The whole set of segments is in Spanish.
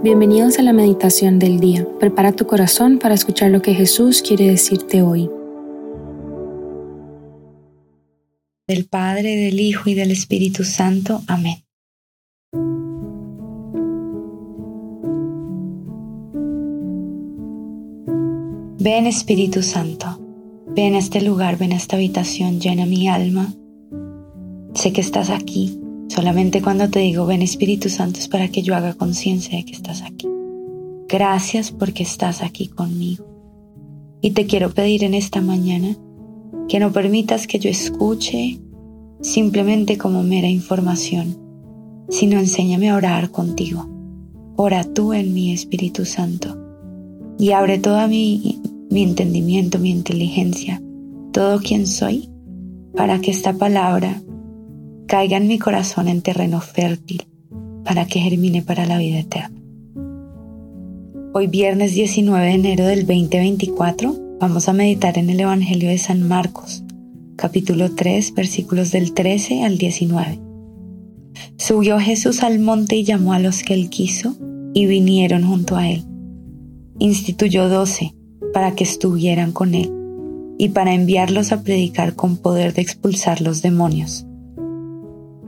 Bienvenidos a la meditación del día. Prepara tu corazón para escuchar lo que Jesús quiere decirte hoy. Del Padre, del Hijo y del Espíritu Santo. Amén. Ven Espíritu Santo, ven a este lugar, ven a esta habitación, llena mi alma. Sé que estás aquí Solamente cuando te digo ven Espíritu Santo es para que yo haga conciencia de que estás aquí. Gracias porque estás aquí conmigo. Y te quiero pedir en esta mañana que no permitas que yo escuche simplemente como mera información, sino enséñame a orar contigo. Ora tú en mi Espíritu Santo y abre todo mi, mi entendimiento, mi inteligencia, todo quien soy, para que esta palabra caiga en mi corazón en terreno fértil para que germine para la vida eterna. Hoy viernes 19 de enero del 2024 vamos a meditar en el Evangelio de San Marcos, capítulo 3, versículos del 13 al 19. Subió Jesús al monte y llamó a los que él quiso y vinieron junto a él. Instituyó doce para que estuvieran con él y para enviarlos a predicar con poder de expulsar los demonios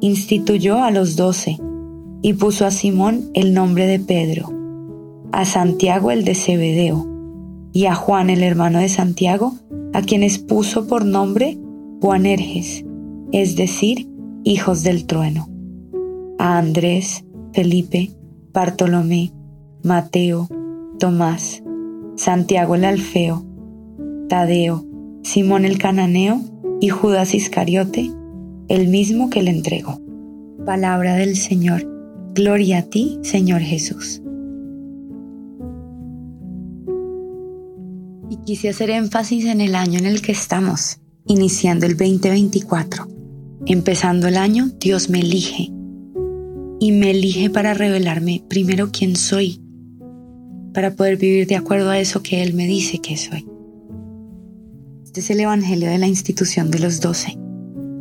instituyó a los doce y puso a Simón el nombre de Pedro, a Santiago el de Zebedeo y a Juan el hermano de Santiago, a quienes puso por nombre Juanerges, es decir, hijos del trueno, a Andrés, Felipe, Bartolomé, Mateo, Tomás, Santiago el Alfeo, Tadeo, Simón el Cananeo y Judas Iscariote, el mismo que le entregó. Palabra del Señor. Gloria a ti, Señor Jesús. Y quise hacer énfasis en el año en el que estamos, iniciando el 2024. Empezando el año, Dios me elige. Y me elige para revelarme primero quién soy, para poder vivir de acuerdo a eso que Él me dice que soy. Este es el Evangelio de la institución de los doce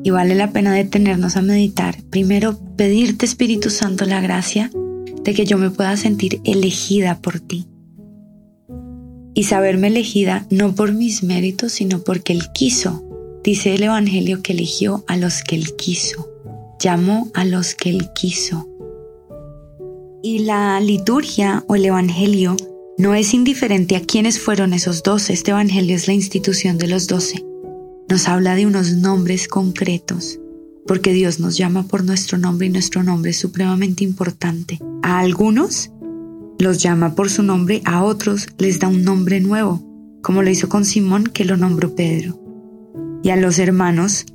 y vale la pena detenernos a meditar. Primero, pedirte Espíritu Santo la gracia de que yo me pueda sentir elegida por ti. Y saberme elegida no por mis méritos, sino porque Él quiso. Dice el Evangelio que eligió a los que Él quiso. Llamó a los que Él quiso. Y la liturgia o el Evangelio no es indiferente a quiénes fueron esos doce. Este Evangelio es la institución de los doce nos habla de unos nombres concretos, porque Dios nos llama por nuestro nombre y nuestro nombre es supremamente importante. A algunos los llama por su nombre, a otros les da un nombre nuevo, como lo hizo con Simón que lo nombró Pedro. Y a los hermanos,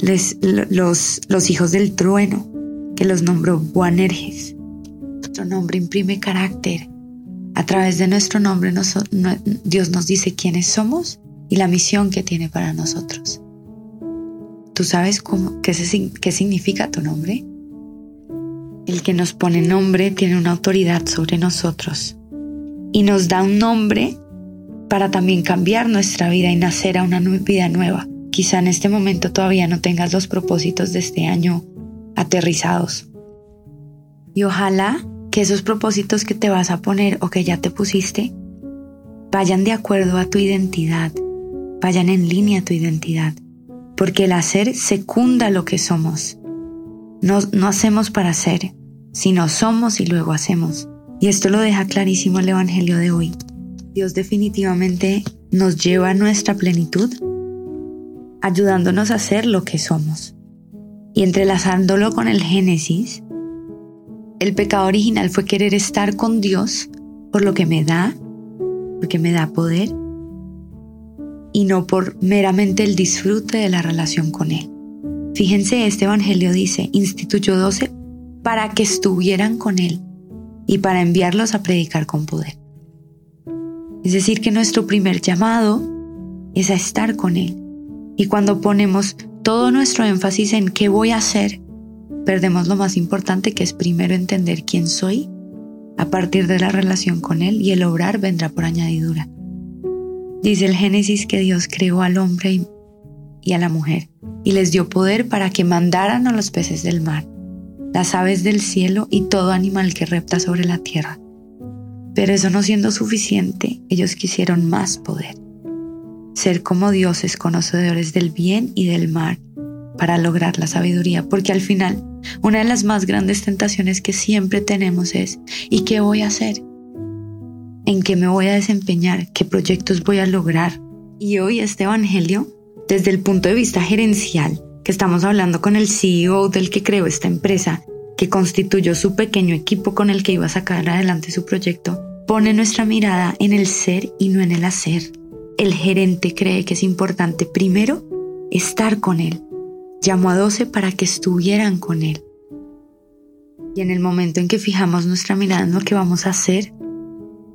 los, hijos del trueno, que los nombró Boanerges. Nuestro nombre imprime carácter. A través de nuestro nombre Dios nos dice quiénes somos y la misión que tiene para nosotros. ¿Tú sabes cómo, qué, qué significa tu nombre? El que nos pone nombre tiene una autoridad sobre nosotros y nos da un nombre para también cambiar nuestra vida y nacer a una vida nueva. Quizá en este momento todavía no tengas los propósitos de este año aterrizados. Y ojalá que esos propósitos que te vas a poner o que ya te pusiste vayan de acuerdo a tu identidad vayan en línea tu identidad, porque el hacer secunda lo que somos. No, no hacemos para hacer, sino somos y luego hacemos. Y esto lo deja clarísimo el Evangelio de hoy. Dios definitivamente nos lleva a nuestra plenitud, ayudándonos a ser lo que somos. Y entrelazándolo con el Génesis, el pecado original fue querer estar con Dios por lo que me da, porque me da poder, y no por meramente el disfrute de la relación con Él. Fíjense, este Evangelio dice, instituyó doce para que estuvieran con Él y para enviarlos a predicar con poder. Es decir, que nuestro primer llamado es a estar con Él. Y cuando ponemos todo nuestro énfasis en qué voy a hacer, perdemos lo más importante que es primero entender quién soy a partir de la relación con Él y el obrar vendrá por añadidura. Dice el Génesis que Dios creó al hombre y a la mujer y les dio poder para que mandaran a los peces del mar, las aves del cielo y todo animal que repta sobre la tierra, Pero eso no siendo suficiente, ellos quisieron más poder. Ser como dioses conocedores del bien y del mal para lograr la sabiduría, porque al final una de las más grandes tentaciones que siempre tenemos es ¿y qué voy a hacer? ¿En qué me voy a desempeñar? ¿Qué proyectos voy a lograr? Y hoy este Evangelio, desde el punto de vista gerencial, que estamos hablando con el CEO del que creó esta empresa, que constituyó su pequeño equipo con el que iba a sacar adelante su proyecto, pone nuestra mirada en el ser y no en el hacer. El gerente cree que es importante primero estar con él. Llamó a doce para que estuvieran con él. Y en el momento en que fijamos nuestra mirada en lo que vamos a hacer,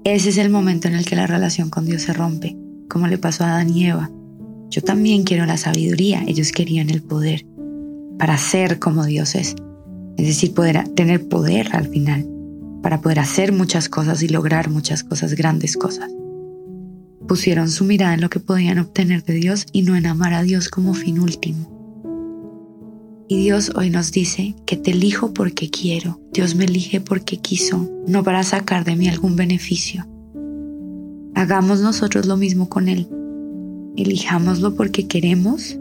ese es el momento en el que la relación con Dios se rompe, como le pasó a Adán y Eva. Yo también quiero la sabiduría, ellos querían el poder para ser como Dios es. Es decir, poder tener poder al final, para poder hacer muchas cosas y lograr muchas cosas, grandes cosas. Pusieron su mirada en lo que podían obtener de Dios y no en amar a Dios como fin último. Y Dios hoy nos dice que te elijo porque quiero. Dios me elige porque quiso, no para sacar de mí algún beneficio. Hagamos nosotros lo mismo con Él. Elijámoslo porque queremos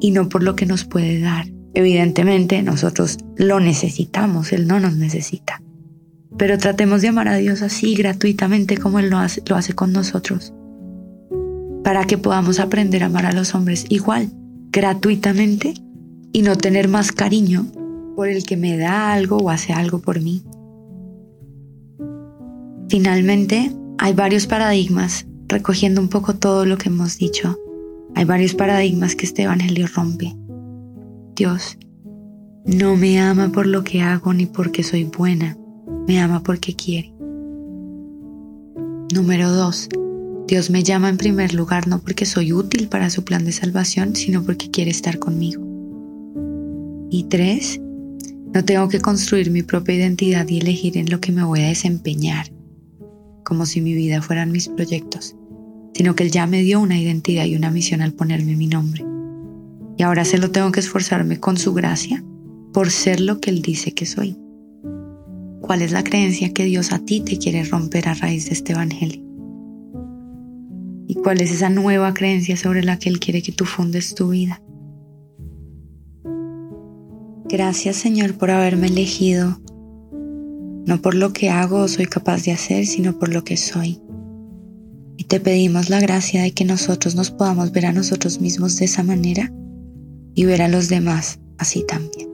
y no por lo que nos puede dar. Evidentemente nosotros lo necesitamos, Él no nos necesita. Pero tratemos de amar a Dios así gratuitamente como Él lo hace, lo hace con nosotros. Para que podamos aprender a amar a los hombres igual, gratuitamente y no tener más cariño por el que me da algo o hace algo por mí. Finalmente, hay varios paradigmas, recogiendo un poco todo lo que hemos dicho, hay varios paradigmas que este Evangelio rompe. Dios no me ama por lo que hago ni porque soy buena, me ama porque quiere. Número 2. Dios me llama en primer lugar no porque soy útil para su plan de salvación, sino porque quiere estar conmigo. Y 3. No tengo que construir mi propia identidad y elegir en lo que me voy a desempeñar, como si mi vida fueran mis proyectos, sino que Él ya me dio una identidad y una misión al ponerme mi nombre. Y ahora se lo tengo que esforzarme con su gracia por ser lo que Él dice que soy. ¿Cuál es la creencia que Dios a ti te quiere romper a raíz de este Evangelio? ¿Y cuál es esa nueva creencia sobre la que Él quiere que tú fundes tu vida? Gracias Señor por haberme elegido, no por lo que hago o soy capaz de hacer, sino por lo que soy. Y te pedimos la gracia de que nosotros nos podamos ver a nosotros mismos de esa manera y ver a los demás así también.